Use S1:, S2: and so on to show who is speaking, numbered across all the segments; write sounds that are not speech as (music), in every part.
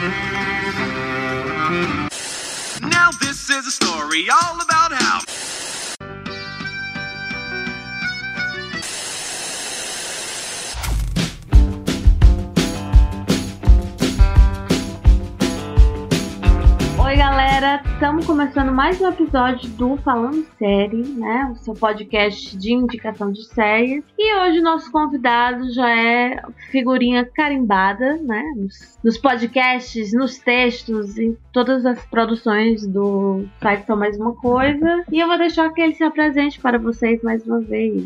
S1: Now this is a story all about how.
S2: Galera! Estamos começando mais um episódio do Falando Série, né? O seu podcast de indicação de séries. E hoje nosso convidado já é figurinha carimbada, né? Nos, nos podcasts, nos textos, em todas as produções do site Só Mais Uma Coisa. E eu vou deixar que ele se apresente para vocês mais uma vez.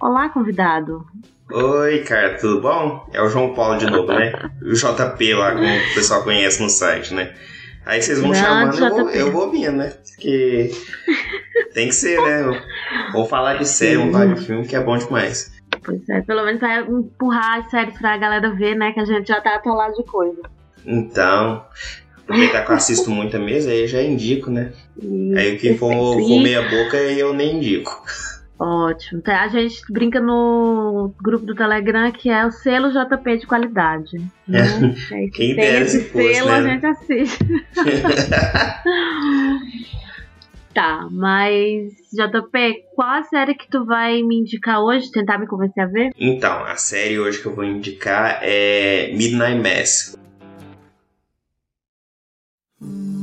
S2: Olá, convidado!
S3: Oi, cara, tudo bom? É o João Paulo de novo, né? O JP lá, como o pessoal conhece no site, né? Aí vocês vão
S2: Não,
S3: chamando, eu vou,
S2: JP.
S3: eu vou vindo, né? Porque tem que ser, né? Vamos falar de série, vamos falar de filme, que é bom demais.
S2: Pois é, pelo menos vai empurrar as séries pra galera ver, né? Que a gente já tá atolado de coisa.
S3: Então, aproveitar que eu assisto muita mesa, aí eu já indico, né? Aí o que for, for meia boca, aí eu nem indico.
S2: Ótimo. Tá, A gente brinca no grupo do Telegram que é o selo JP de qualidade. Né? Aí, se
S3: Quem
S2: tem esse
S3: se fosse,
S2: selo,
S3: né?
S2: a gente assiste. (laughs) Tá, mas JP, qual a série que tu vai me indicar hoje? Tentar me convencer a ver?
S3: Então, a série hoje que eu vou indicar é Midnight Mass. uma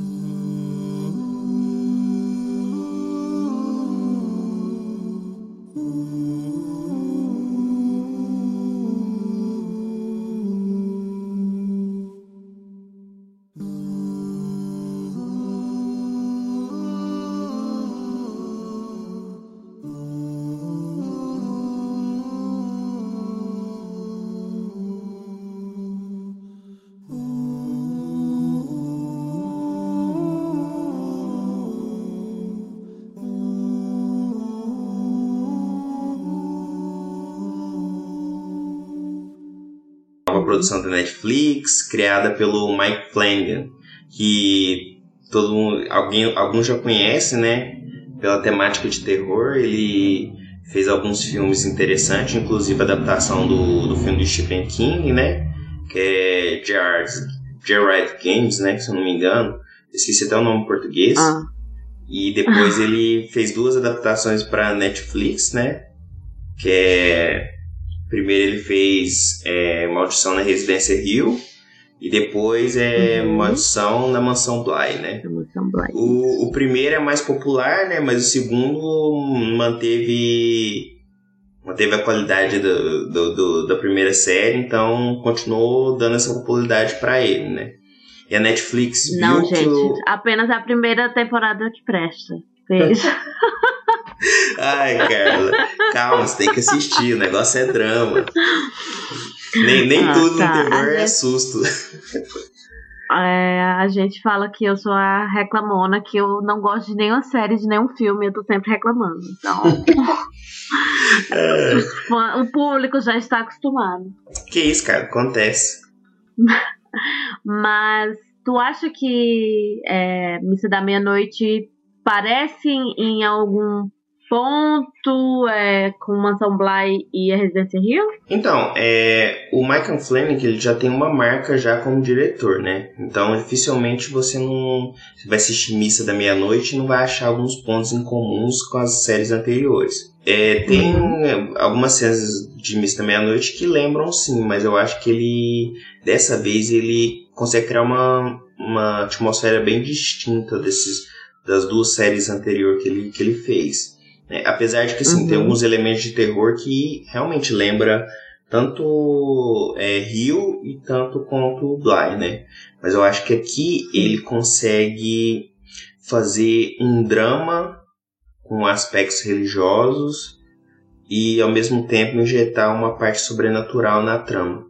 S3: produção da Netflix, criada pelo Mike Flanagan, que todo mundo, alguém, alguns já conhecem, né? Pela temática de terror, ele fez alguns filmes interessantes, inclusive a adaptação do, do filme do Stephen King, né? Que é Gerard, Gerard Games, né? Se eu não me engano. Esqueci até o nome em português.
S2: Ah,
S3: E depois ele fez duas adaptações para Netflix, né? Que é. Primeiro ele fez é, Maldição na Residência Hill. E depois é
S2: Uhum.
S3: Maldição na Mansão Bly, né?
S2: Emoção Black.
S3: O, o primeiro é mais popular, né? Mas o segundo manteve. Manteve a qualidade do, do- do- da primeira série, então continuou dando essa popularidade pra ele, né? E a Netflix viu
S2: Não,
S3: que
S2: gente,
S3: o,
S2: apenas a primeira temporada que presta. Veja. (laughs)
S3: Ai, Carla, calma, você tem que assistir, o negócio é drama. Nem, nem
S2: Ah,
S3: tudo
S2: tá.
S3: no terror é susto.
S2: É, a gente fala que eu sou a reclamona, que eu não gosto de nenhuma série, de nenhum filme, eu tô sempre reclamando. Então, (laughs)
S3: É,
S2: o público já está acostumado.
S3: que isso, cara, acontece.
S2: Mas tu acha que é, Missa da Meia-Noite parece em algum ponto é, com Mansão Bly e a Residência Rio?
S3: Então, é, o Michael Flanagan ele já tem uma marca já como diretor, né? Então, dificilmente você não você vai assistir Missa da Meia-Noite e não vai achar alguns pontos em comuns com as séries anteriores. É, tem é, algumas cenas de Missa da Meia-Noite que lembram sim, mas eu acho que ele, dessa vez, ele consegue criar uma, uma atmosfera bem distinta desses, das duas séries anteriores que ele, que ele fez. Né? apesar de que assim,
S2: Uhum.
S3: tem alguns elementos de terror que realmente lembra tanto é, Rio e tanto quanto Bly, né? Mas eu acho que aqui ele consegue fazer um drama com aspectos religiosos e ao mesmo tempo injetar uma parte sobrenatural na trama.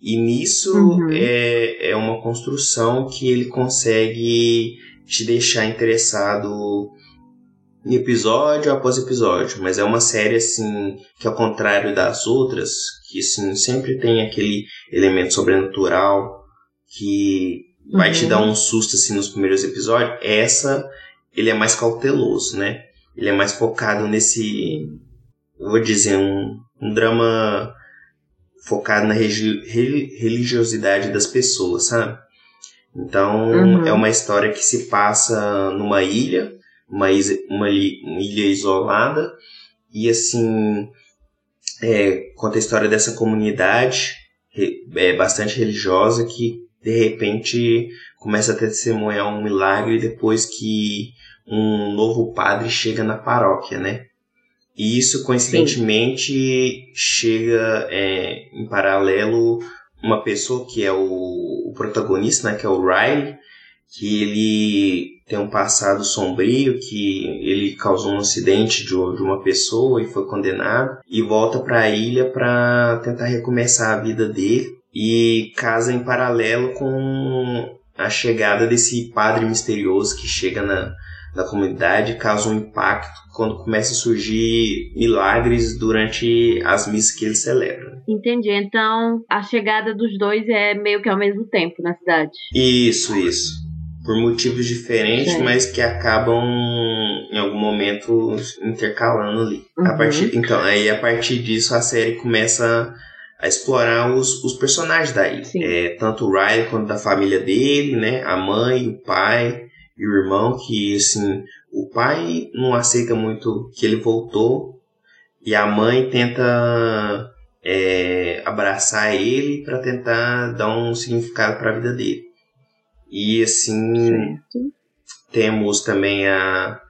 S3: E nisso
S2: Uhum.
S3: é, é uma construção que ele consegue te deixar interessado episódio após episódio, mas é uma série assim que ao contrário das outras, que assim sempre tem aquele elemento sobrenatural que vai te
S2: Uhum.
S3: dar um susto assim nos primeiros episódios, essa ele é mais cauteloso, né? Ele é mais focado nesse, eu vou dizer, um, um drama focado na religiosidade das pessoas, sabe? Então
S2: Uhum.
S3: é uma história que se passa numa ilha, uma, uma ilha isolada, e assim é, conta a história dessa comunidade é, bastante religiosa que de repente começa a testemunhar um milagre depois que um novo padre chega na paróquia, né? E isso coincidentemente chega é, em paralelo uma pessoa que é o, o protagonista, né, que é o Riley, que ele tem um passado sombrio, que ele causou um acidente de, uma pessoa e foi condenado e volta para a ilha para tentar recomeçar a vida dele e casa em paralelo com a chegada desse padre misterioso que chega na, na comunidade e causa um impacto quando começa a surgir milagres durante as missas que ele celebra.
S2: Entendi. Então, a chegada dos dois é meio que ao mesmo tempo na cidade.
S3: Isso, isso. Por motivos diferentes, mas que acabam em algum momento intercalando ali. A
S2: Uhum.
S3: partir, então, aí a partir disso a série começa a explorar os, os personagens da ilha.
S2: Sim.
S3: É, tanto o Riley quanto da família dele, né? A mãe, o pai e o irmão, que assim, o pai não aceita muito que ele voltou e a mãe tenta é, abraçar ele para tentar dar um significado para a vida dele. E assim,
S2: Certo.
S3: temos também a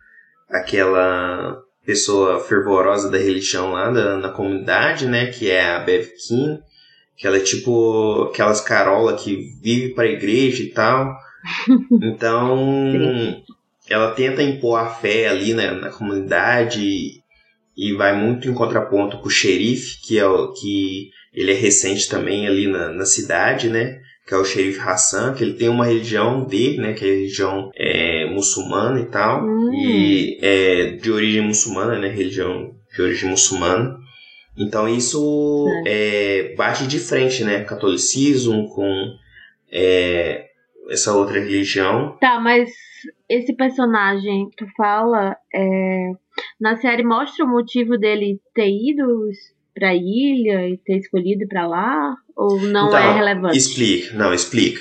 S3: aquela pessoa fervorosa da religião lá da, na comunidade, né, que é a Bev King, que ela é tipo aquelas carola que vive para a igreja e tal. (laughs) Então, ela tenta impor a fé ali né, na comunidade e, e vai muito em contraponto com o xerife, que é o que ele é recente também ali na, na cidade, né? Que é o xerife Hassan, que ele tem uma religião dele, né? Que é a religião é, muçulmana e tal.
S2: Hum.
S3: E é de origem muçulmana, né? Religião de origem muçulmana. Então isso é, bate de frente, né? Catolicismo com é, essa outra religião.
S2: Tá, mas esse personagem que tu fala, é, na série mostra o motivo dele ter ido pra ilha e ter escolhido pra lá? Ou não
S3: Então,
S2: é relevante?
S3: Explica, não, explica.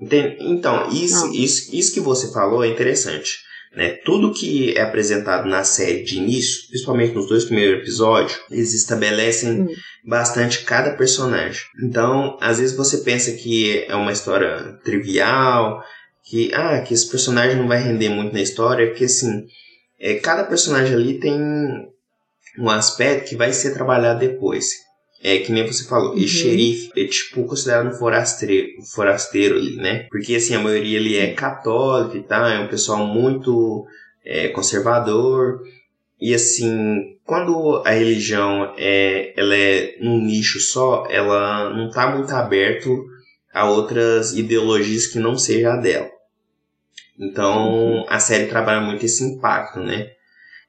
S3: Entende? Então, isso,
S2: Não.
S3: isso, isso que você falou é interessante. Né? Tudo que é apresentado na série de início, principalmente nos dois primeiros episódios, eles estabelecem
S2: Hum.
S3: bastante cada personagem. Então, às vezes você pensa que é uma história trivial, que, ah, que esse personagem não vai render muito na história, porque assim, é, cada personagem ali tem um aspecto que vai ser trabalhado depois. É que nem você falou,
S2: Uhum.
S3: e xerife é tipo considerado um forasteiro, um forasteiro ali, né? Porque assim, a maioria ali é católico e tal, é um pessoal muito é, conservador. E assim, quando a religião é, ela é num nicho só, ela não tá muito aberto a outras ideologias que não seja a dela. Então, a série trabalha muito esse impacto, né?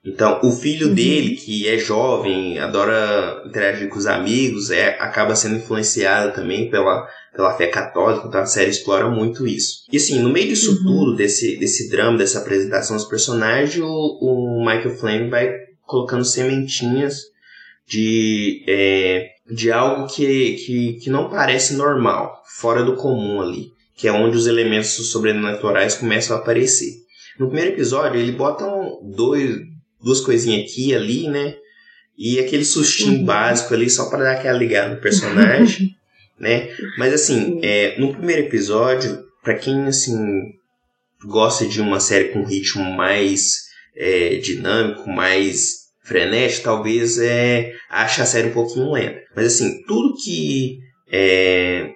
S3: Então, o filho
S2: Uhum.
S3: dele, que é jovem, adora interagir com os amigos, é, acaba sendo influenciado também pela, pela fé católica, então a série explora muito isso. E assim, no meio disso
S2: Uhum.
S3: tudo, desse, desse drama, dessa apresentação dos personagens, o, o Michael Flame vai colocando sementinhas de, é, de algo que, que, que não parece normal, fora do comum ali, que é onde os elementos sobrenaturais começam a aparecer. No primeiro episódio, ele bota um, dois, duas coisinhas aqui e ali, né? E aquele sustinho
S2: Uhum.
S3: básico ali só para dar aquela ligada no personagem, (laughs) né? Mas assim,
S2: Sim.
S3: é, no primeiro episódio, para quem assim gosta de uma série com ritmo mais é, dinâmico, mais frenético, talvez é, ache a série um pouquinho lenta. Mas assim, tudo que é,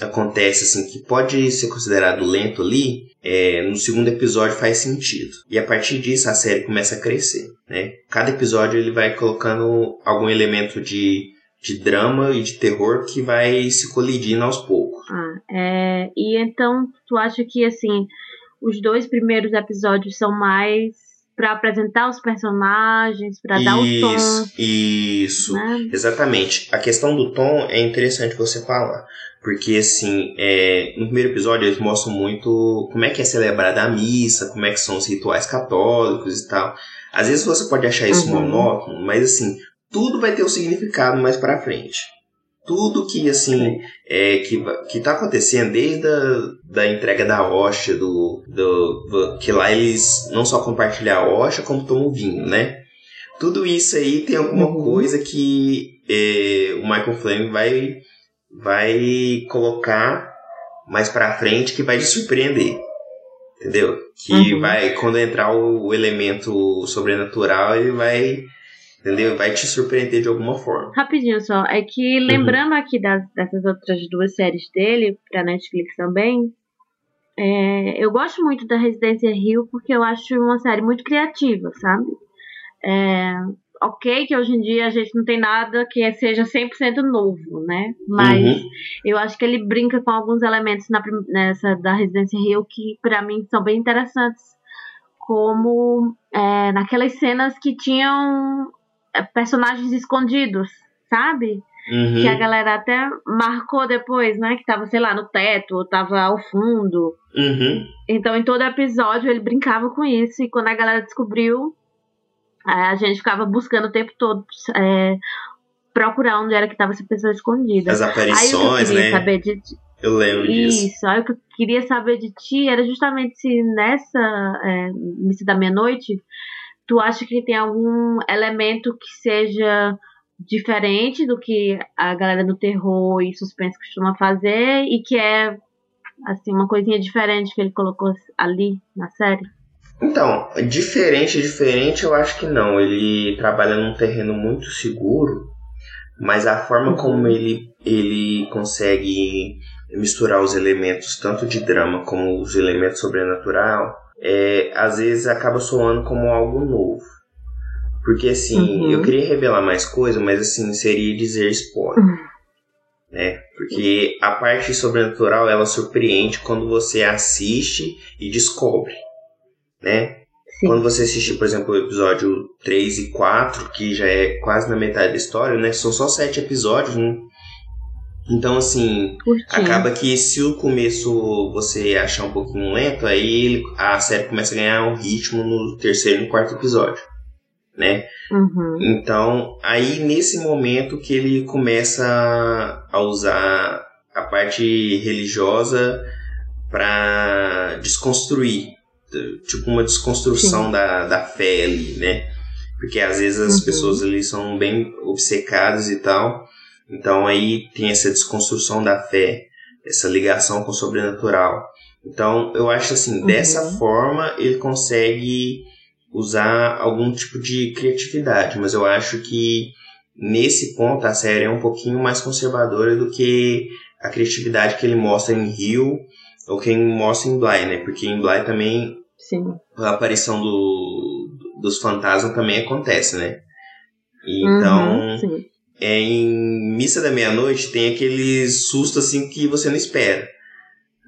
S3: acontece assim que pode ser considerado lento ali, é, no segundo episódio faz sentido. E a partir disso a série começa a crescer, né? Cada episódio ele vai colocando algum elemento de, de drama e de terror que vai se colidindo aos poucos.
S2: Ah, é, e então, tu acha que, assim, os dois primeiros episódios são mais pra apresentar os personagens, pra dar o tom,
S3: Isso, isso.
S2: né?
S3: Exatamente. A questão do tom é interessante você falar. Porque, assim, é, no primeiro episódio eles mostram muito como é que é celebrada a missa, como é que são os rituais católicos e tal. Às vezes você pode achar isso
S2: Uhum.
S3: monótono, mas, assim, tudo vai ter um significado mais pra frente. tudo que assim é, que, que tá acontecendo desde a da entrega da Osha, do, do, que lá eles não só compartilham a Osha, como tomam vinho, né? Tudo isso aí tem alguma uhum. coisa que é, o Michael Flame vai, vai colocar mais pra frente que vai te surpreender. Entendeu? Que uhum. vai, quando entrar o, o elemento sobrenatural, ele vai entendeu? Vai te surpreender de alguma forma.
S2: Rapidinho só, é que uhum. lembrando uhum. aqui das, dessas outras duas séries dele, pra Netflix também, é, eu gosto muito da Residência Rio porque eu acho uma série muito criativa, sabe? É, ok que hoje em dia a gente não tem nada que seja 100% novo, né? Mas uhum. eu acho que ele brinca com alguns elementos na, nessa da Residência Rio que para mim são bem interessantes, como é, naquelas cenas que tinham é, personagens escondidos, sabe? Uhum. Que a galera até marcou depois, né? Que tava, sei lá, no teto, ou tava ao fundo.
S3: Uhum.
S2: Então, em todo episódio, ele brincava com isso. E quando a galera descobriu, a gente ficava buscando o tempo todo é, procurar onde era que tava essa pessoa escondida.
S3: As aparições,
S2: aí,
S3: né?
S2: Saber de,
S3: eu lembro
S2: disso.
S3: Isso,
S2: aí o que eu queria saber de ti era justamente se nessa é, Missa da Meia-Noite tu acha que tem algum elemento que seja diferente do que a galera do terror e suspense costuma fazer e que é assim uma coisinha diferente que ele colocou ali na série?
S3: Então, diferente, diferente, eu acho que não. Ele trabalha num terreno muito seguro, mas a forma uhum. como ele, ele consegue misturar os elementos, tanto de drama como os elementos sobrenatural, é, às vezes acaba soando como algo novo. Porque assim, uhum. eu queria revelar mais coisa, mas assim, seria dizer spoiler. Uhum. Né? Porque a parte sobrenatural ela surpreende quando você assiste e descobre. Né? Sim. Quando você assistir, por exemplo, o episódio 3 e 4, que já é quase na metade da história, né? São só sete episódios, né? Então, assim, acaba que se o começo você achar um pouquinho lento, aí a série começa a ganhar um ritmo no terceiro e no quarto episódio, né?
S2: Uhum.
S3: Então, aí nesse momento que ele começa a usar a parte religiosa para desconstruir, tipo uma desconstrução da, da fé ali, né? Porque às vezes as uhum. pessoas ali são bem obcecadas e tal, então aí tem essa desconstrução da fé, essa ligação com o sobrenatural. Então eu acho assim, uhum. dessa forma ele consegue usar algum tipo de criatividade, mas eu acho que nesse ponto a série é um pouquinho mais conservadora do que a criatividade que ele mostra em Rio ou que ele mostra em Bly, né? Porque em Bly também
S2: Sim.
S3: a aparição do, dos fantasmas também acontece, né? Então,
S2: uhum,
S3: é, em Missa da Meia-Noite tem aquele susto assim que você não espera,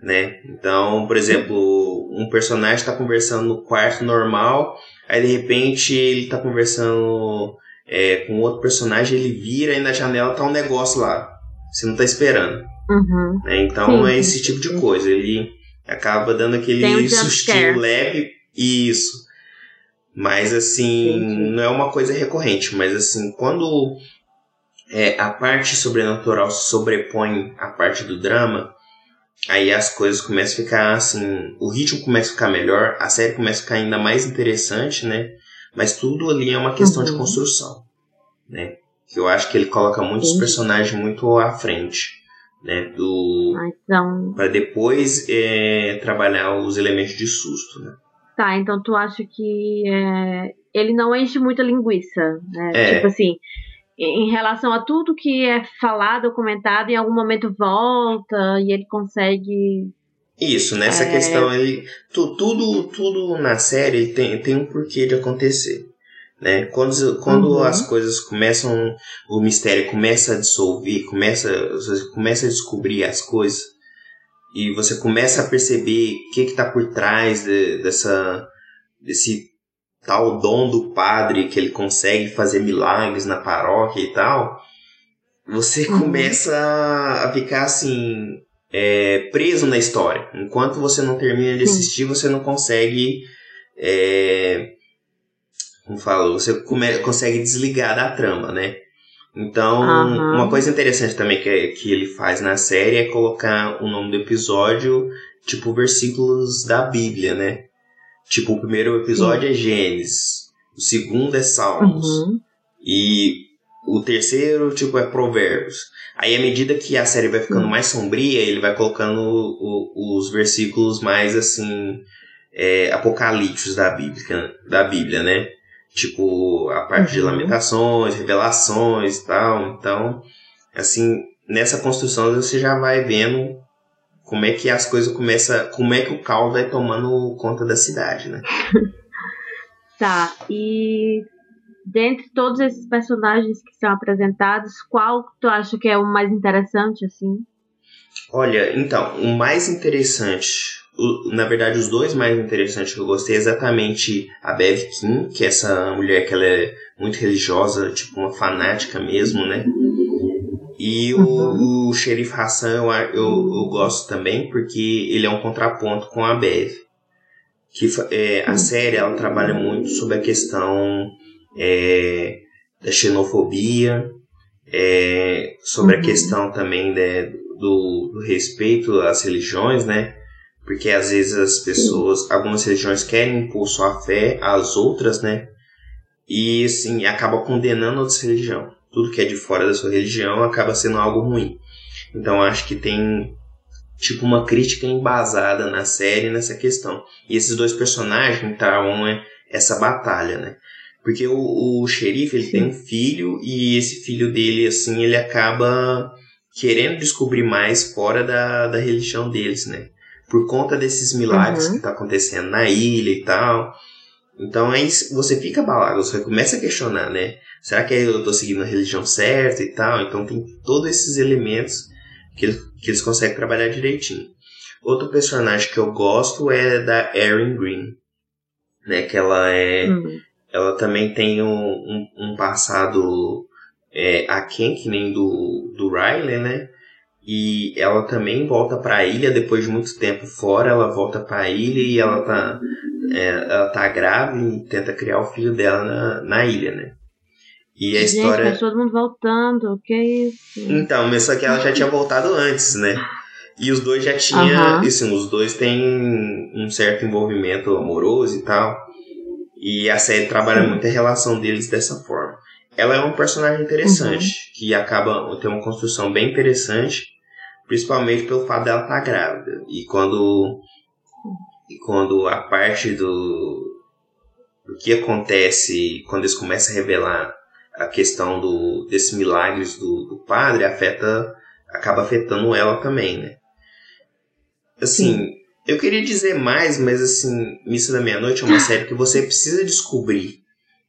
S3: né? Então, por exemplo, um personagem está conversando no quarto normal, aí de repente ele está conversando é, com outro personagem, ele vira e na janela tá um negócio lá, você não tá esperando.
S2: Uhum.
S3: Né? Então Sim. é esse tipo de coisa, ele acaba dando aquele um sustinho leve, isso. Mas assim, Entendi. não é uma coisa recorrente, mas assim, quando é, a parte sobrenatural se sobrepõe à parte do drama, aí as coisas começam a ficar assim, o ritmo começa a ficar melhor, a série começa a ficar ainda mais interessante, né? Mas tudo ali é uma questão uhum. de construção, né? Eu acho que ele coloca muitos Sim. personagens muito à frente, né? Do
S2: então...
S3: para depois é, trabalhar os elementos de susto, né?
S2: Tá, então tu acha que é, ele não enche muita linguiça, né?
S3: É.
S2: Tipo assim, em relação a tudo que é falado, comentado, em algum momento volta e ele consegue.
S3: Isso, nessa é... questão, ele, tu, tudo, tudo na série tem, tem um porquê de acontecer. Né? Quando, quando uhum. as coisas começam, o mistério começa a dissolver, começa, você começa a descobrir as coisas e você começa a perceber o que está por trás de, dessa, desse tal dom do padre que ele consegue fazer milagres na paróquia e tal, você uhum. começa a ficar assim é, preso na história. Enquanto você não termina de assistir, você não consegue é, como falo, você come, consegue desligar da trama, né? Então,
S2: Aham.
S3: uma coisa interessante também que, que ele faz na série é colocar o nome do episódio, tipo, versículos da Bíblia, né? Tipo, o primeiro episódio é Gênesis, o segundo é Salmos,
S2: Uhum.
S3: e o terceiro, tipo, é Provérbios. Aí, à medida que a série vai ficando
S2: Uhum.
S3: mais sombria, ele vai colocando o- os versículos mais, assim, é, apocalípticos da Bíblia, da Bíblia, né? Tipo, a parte de
S2: Uhum.
S3: lamentações, revelações e tal. Então, assim, nessa construção você já vai vendo como é que as coisas começam, como é que o caos vai tomando conta da cidade, né? (laughs)
S2: Tá, e dentre todos esses personagens que são apresentados, qual tu acha que é o mais interessante, assim?
S3: Olha, então, o mais interessante, na verdade, os dois mais interessantes que eu gostei é exatamente a Bev King, que é essa mulher que ela é muito religiosa, tipo uma fanática mesmo, né? E o, o Xerife Hassan eu, eu, eu gosto também porque ele é um contraponto com a Bev. Que é, a série ela trabalha muito sobre a questão é, da xenofobia, é, sobre a
S2: Uhum.
S3: questão também né, do, do respeito às religiões, né? Porque às vezes as pessoas, algumas religiões querem impor sua fé às outras, né? E assim, acaba condenando outras religiões. Tudo que é de fora da sua religião acaba sendo algo ruim. Então acho que tem tipo uma crítica embasada na série nessa questão. E esses dois personagens travam né, essa batalha, né? Porque o, o xerife ele tem um filho e esse filho dele assim ele acaba querendo descobrir mais fora da, da religião deles, né? Por conta desses milagres
S2: Uhum.
S3: que tá acontecendo na ilha e tal. Então aí você fica abalado, você começa a questionar, né? Será que eu tô seguindo a religião certa e tal? Então tem todos esses elementos que eles, que eles conseguem trabalhar direitinho. Outro personagem que eu gosto é da Erin Green, né? Que ela é
S2: Hum.
S3: ela também tem um, um, um passado é, aquém, que nem do, do Riley, né? E ela também volta pra ilha depois de muito tempo fora. Ela volta pra ilha e ela tá, é, ela tá grávida e tenta criar o filho dela na, na ilha, né? E a
S2: Gente,
S3: história.
S2: tá todo mundo voltando, que isso?
S3: Então, mas só que ela já tinha voltado antes, né? E os dois já tinham.
S2: Aham.
S3: Assim, os dois têm um certo envolvimento amoroso e tal. E a série trabalha muito a relação deles dessa forma. Ela é um personagem interessante, que acaba ter uma construção bem interessante, principalmente pelo fato dela estar grávida. E quando. E quando a parte do. do que acontece quando eles começam a revelar a questão do, desses milagres do, do padre afeta acaba afetando ela também, né? Assim, eu queria dizer mais, mas assim, Missa da Meia-Noite é uma (laughs) série que você precisa descobrir,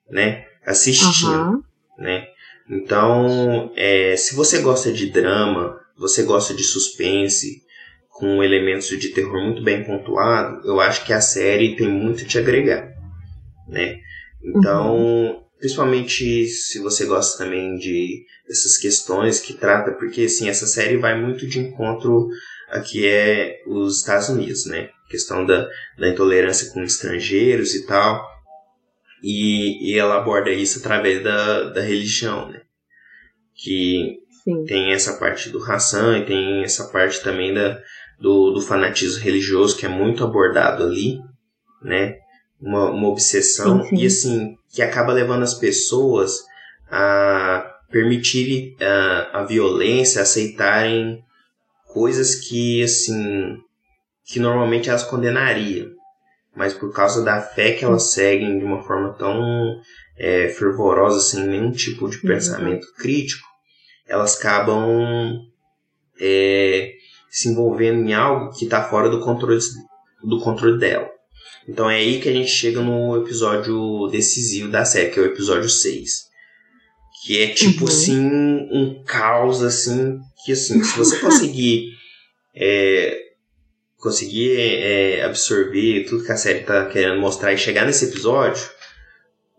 S3: né? Assistindo,
S2: Aham.
S3: né? Então, é, se você gosta de drama, você gosta de suspense, com elementos de terror muito bem pontuado, eu acho que a série tem muito a te agregar, né? Então, principalmente se você gosta também de essas questões que trata, porque assim, essa série vai muito de encontro a que é os Estados Unidos, né? Questão da, da intolerância com estrangeiros e tal. E, e ela aborda isso através da, da religião, né? Que
S2: Sim.
S3: tem essa parte do Hassan e tem essa parte também da, do, do fanatismo religioso que é muito abordado ali, né? Uma, uma obsessão
S2: Sim, sim.
S3: e assim que acaba levando as pessoas a permitirem a, a violência, aceitarem coisas que assim que normalmente elas condenariam, mas por causa da fé que elas seguem de uma forma tão é, fervorosa, sem nenhum tipo de pensamento crítico, elas acabam é, se envolvendo em algo que está fora do controle, do controle dela. Então é aí que a gente chega no episódio decisivo da série, que é o episódio 6. Que é tipo
S2: Uhum.
S3: assim, um caos assim, que assim, se você (laughs) conseguir é, conseguir é, absorver tudo que a série tá querendo mostrar e chegar nesse episódio,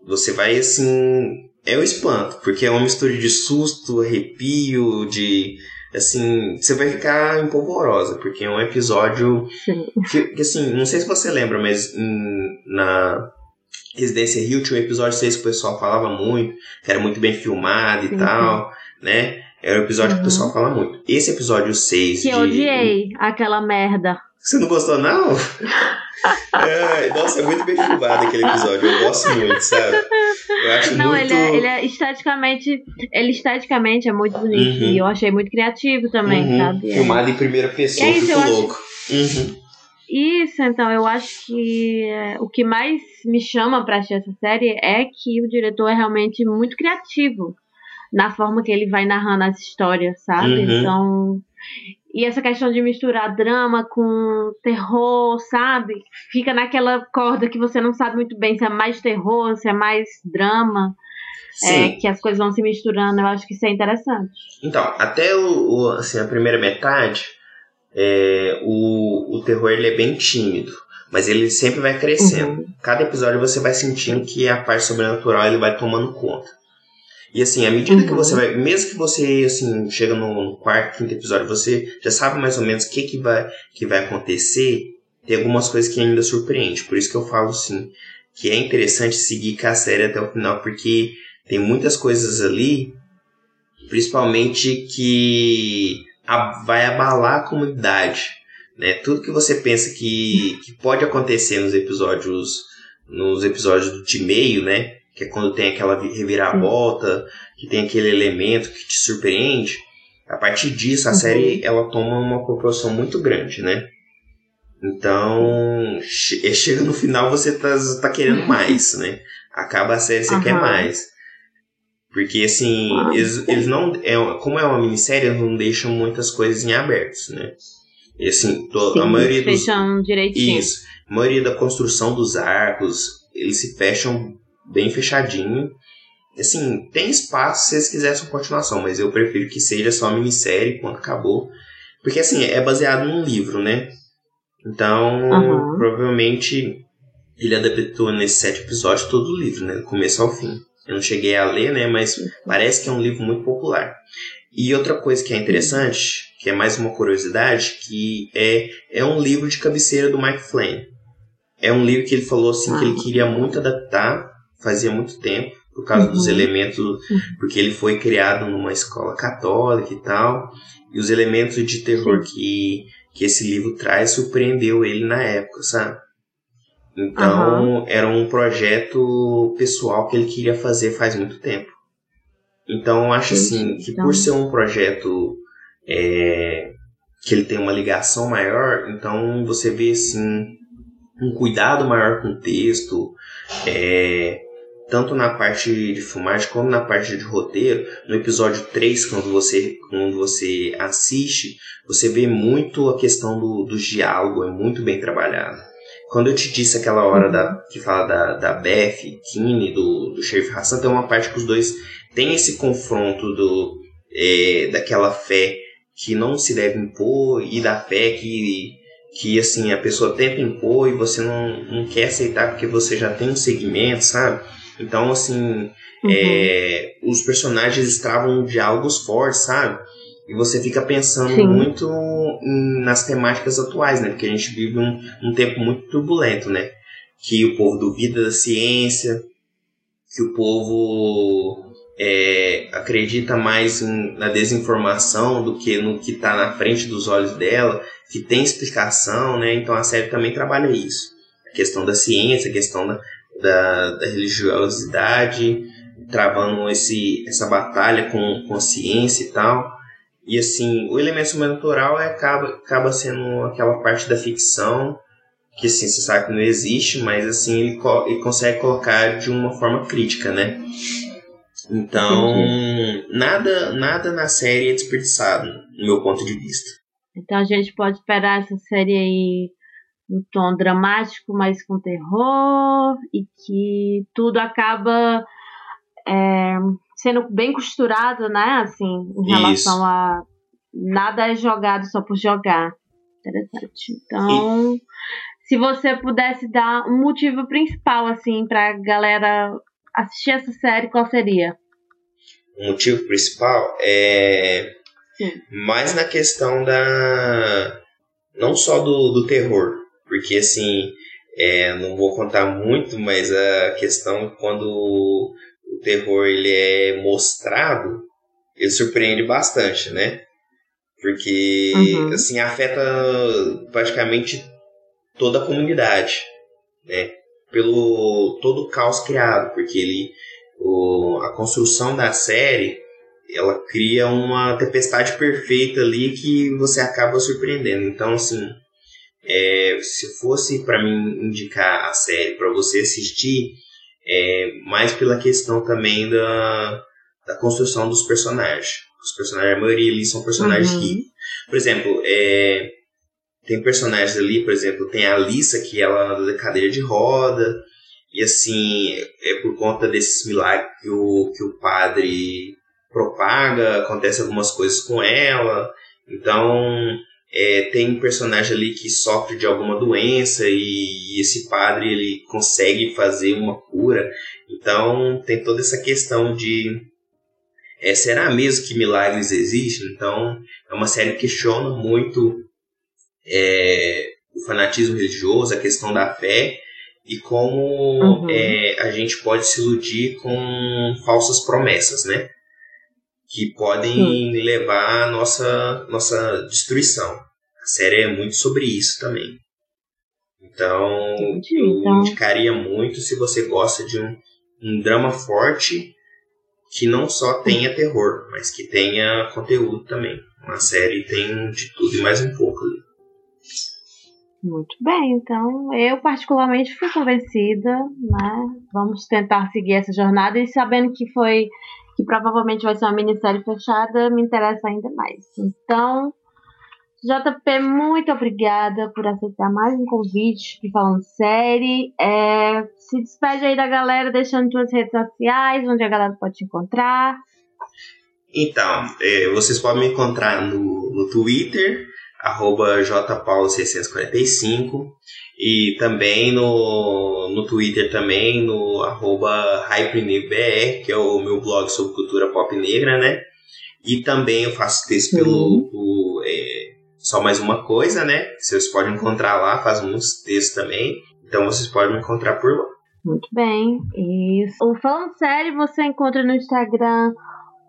S3: você vai assim. É o espanto, porque é uma mistura de susto, arrepio, de. Assim, você vai ficar empolvorosa, porque é um episódio que, que, assim, não sei se você lembra, mas em- na, Residência Hill tinha um episódio 6 que o pessoal falava muito, que era muito bem filmado e
S2: Sim,
S3: tal, né? Era um episódio que o
S2: Uhum.
S3: pessoal fala muito. Esse episódio 6
S2: Que
S3: de...
S2: eu odiei aquela merda.
S3: Você não gostou, não? (laughs) é, nossa, é muito bem filmado aquele episódio. Eu gosto muito, sabe? Eu acho
S2: Não,
S3: muito...
S2: ele, é, ele é esteticamente. Ele esteticamente é muito bonito.
S3: Uhum.
S2: E eu achei muito criativo também,
S3: Uhum,
S2: sabe? É.
S3: Filmado em primeira pessoa,
S2: É isso, eu acho-
S3: louco. Uhum.
S2: Isso, então, eu acho que é, o que mais me chama pra assistir essa série é que o diretor é realmente muito criativo na forma que ele vai narrando as histórias, sabe?
S3: Uhum.
S2: Então. E essa questão de misturar drama com terror, sabe? Fica naquela corda que você não sabe muito bem se é mais terror, se é mais drama, é, que as coisas vão se misturando. Eu acho que isso é interessante.
S3: Então, até o, o- assim, a primeira metade, é, o, o terror ele é bem tímido. Mas ele sempre vai crescendo.
S2: Uhum.
S3: Cada episódio você vai sentindo que a parte sobrenatural ele vai tomando conta. E assim, à medida que
S2: Uhum.
S3: você vai. Mesmo que você assim, chega no quarto, quinto episódio, você já sabe mais ou menos o que, que, vai, que vai acontecer. Tem algumas coisas que ainda surpreende. Por isso que eu falo assim, que é interessante seguir com a série até o final, porque tem muitas coisas ali, principalmente que a- vai abalar a comunidade. Né? Tudo que você pensa que, que pode acontecer nos episódios nos episódios de meio, né? Que é quando tem aquela vi- reviravolta, que tem aquele elemento que te surpreende. A partir disso, a
S2: Uhum.
S3: série ela toma uma proporção muito grande, né? Então, che- é, chega no final você tá, tá querendo (laughs) mais, né? Acaba a série, você quer
S2: Aham.
S3: mais. Porque, assim,
S2: Ah,
S3: eles, eles não. É, como é uma minissérie, eles não deixam muitas coisas em abertos, né? E, assim, to- a
S2: Sim,
S3: maioria dos.
S2: fecham direitinho.
S3: Isso. A maioria da construção dos arcos, eles se fecham bem fechadinho. Assim, tem espaço se eles quisessem uma continuação, mas eu prefiro que seja só minissérie quando acabou. Porque assim, é baseado num livro, né? Então,
S2: Aham.
S3: provavelmente ele adaptou nesses sete episódios todo o livro, né? Do começo ao fim. Eu não cheguei a ler, né? Mas parece que é um livro muito popular. E outra coisa que é interessante, que é mais uma curiosidade, que é, é um livro de cabeceira do Mike Flynn. É um livro que ele falou assim que ele queria muito adaptar, fazia muito tempo, por causa dos
S2: Uhum.
S3: elementos, porque ele foi criado numa escola católica e tal, e os elementos de terror que, que esse livro traz surpreendeu ele na época, sabe? Então, era um projeto pessoal que ele queria fazer faz muito tempo. Então, eu acho assim que
S2: Então-
S3: por ser um projeto é, que ele tem uma ligação maior, então você vê assim um cuidado maior com o texto, é, tanto na parte de filmagem como na parte de roteiro. No episódio 3, quando você, quando você assiste, você vê muito a questão do, do diálogo, é muito bem trabalhado. Quando eu te disse aquela hora da, que fala da, da Beth, Kinney, do, do Sheriff Hassan, tem uma parte que os dois têm esse confronto do, é, daquela fé que não se deve impor e da fé que, que assim, a pessoa tenta impor e você não, não quer aceitar porque você já tem um segmento, sabe? Então, assim,
S2: Uhum.
S3: é, os personagens travam diálogos fortes, sabe? E você fica pensando
S2: Sim.
S3: muito nas temáticas atuais, né? Porque a gente vive um, um tempo muito turbulento, né? Que o povo duvida da ciência, que o povo é, acredita mais em- na desinformação do que no que está na frente dos olhos dela, que tem explicação, né? Então a série também trabalha isso. A questão da ciência, a questão da, da, da religiosidade, travando esse, essa batalha com, com a ciência e tal. E assim, o elemento sobrenatural é, acaba, acaba sendo aquela parte da ficção que assim, você sabe que não existe, mas assim, ele, co- ele consegue colocar de uma forma crítica, né? Então, nada, nada na série é desperdiçado, no meu ponto de vista.
S2: Então a gente pode esperar essa série aí um tom dramático, mas com terror, e que tudo acaba é, sendo bem costurado, né? Assim, em
S3: Isso.
S2: relação a nada é jogado só por jogar. Interessante. Então, se você pudesse dar um motivo principal, assim, pra galera assistir essa série, qual seria?
S3: O motivo principal é
S2: Sim.
S3: mais na questão da. não só do, do terror, porque assim, É, não vou contar muito, mas a questão é quando o terror ele é mostrado, ele surpreende bastante, né? Porque uhum. assim afeta praticamente toda a comunidade, né? Pelo todo o caos criado, porque ele o, a construção da série ela cria uma tempestade perfeita ali que você acaba surpreendendo. Então, assim, é, se fosse para mim indicar a série para você assistir, é, mais pela questão também da, da construção dos personagens. Os personagens, a maioria ali são personagens uhum. que, por exemplo, é, tem personagens ali, por exemplo, tem a Alissa que ela anda de cadeira de roda, e assim, é por conta desses milagres que o, que o padre propaga, acontece algumas coisas com ela. Então, é, tem um personagem ali que sofre de alguma doença e, e esse padre ele consegue fazer uma cura. Então, tem toda essa questão de é, será mesmo que milagres existem? Então, é uma série que questiona muito é, o fanatismo religioso, a questão da fé e como uhum. é, a gente pode se iludir com falsas promessas, né? Que podem Sim. levar à nossa, nossa destruição. A série é muito sobre isso também. Então, Entendi, eu então... indicaria muito se você gosta de um, um drama forte que não só tenha terror, mas que tenha conteúdo também. Uma série tem de tudo e mais um pouco ali.
S2: Muito bem, então eu particularmente fui convencida, né? Vamos tentar seguir essa jornada e sabendo que foi que provavelmente vai ser uma minissérie fechada, me interessa ainda mais. Então, JP, muito obrigada por aceitar mais um convite de Falando Série. É, se despede aí da galera, deixando suas redes sociais, onde a galera pode te encontrar.
S3: Então, é, vocês podem me encontrar no, no Twitter, arroba jpaulo645 e também no, no Twitter também, no arroba que é o meu blog sobre cultura pop negra, né? E também eu faço texto pelo o, é, Só Mais Uma Coisa, né? Vocês podem encontrar lá, faz muitos textos também. Então vocês podem me encontrar por lá.
S2: Muito bem. Isso. O Falando Sério você encontra no Instagram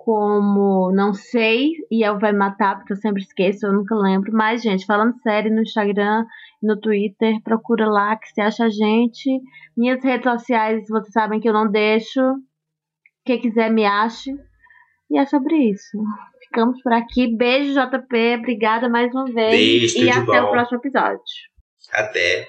S2: como não sei e eu vai matar porque eu sempre esqueço, eu nunca lembro. Mas, gente, falando sério, no Instagram, no Twitter, procura lá que você acha a gente. Minhas redes sociais, vocês sabem que eu não deixo. Quem quiser me ache. E é sobre isso. Ficamos por aqui. Beijo, JP. Obrigada mais uma vez.
S3: Beijo,
S2: e até
S3: bom.
S2: o próximo episódio.
S3: Até.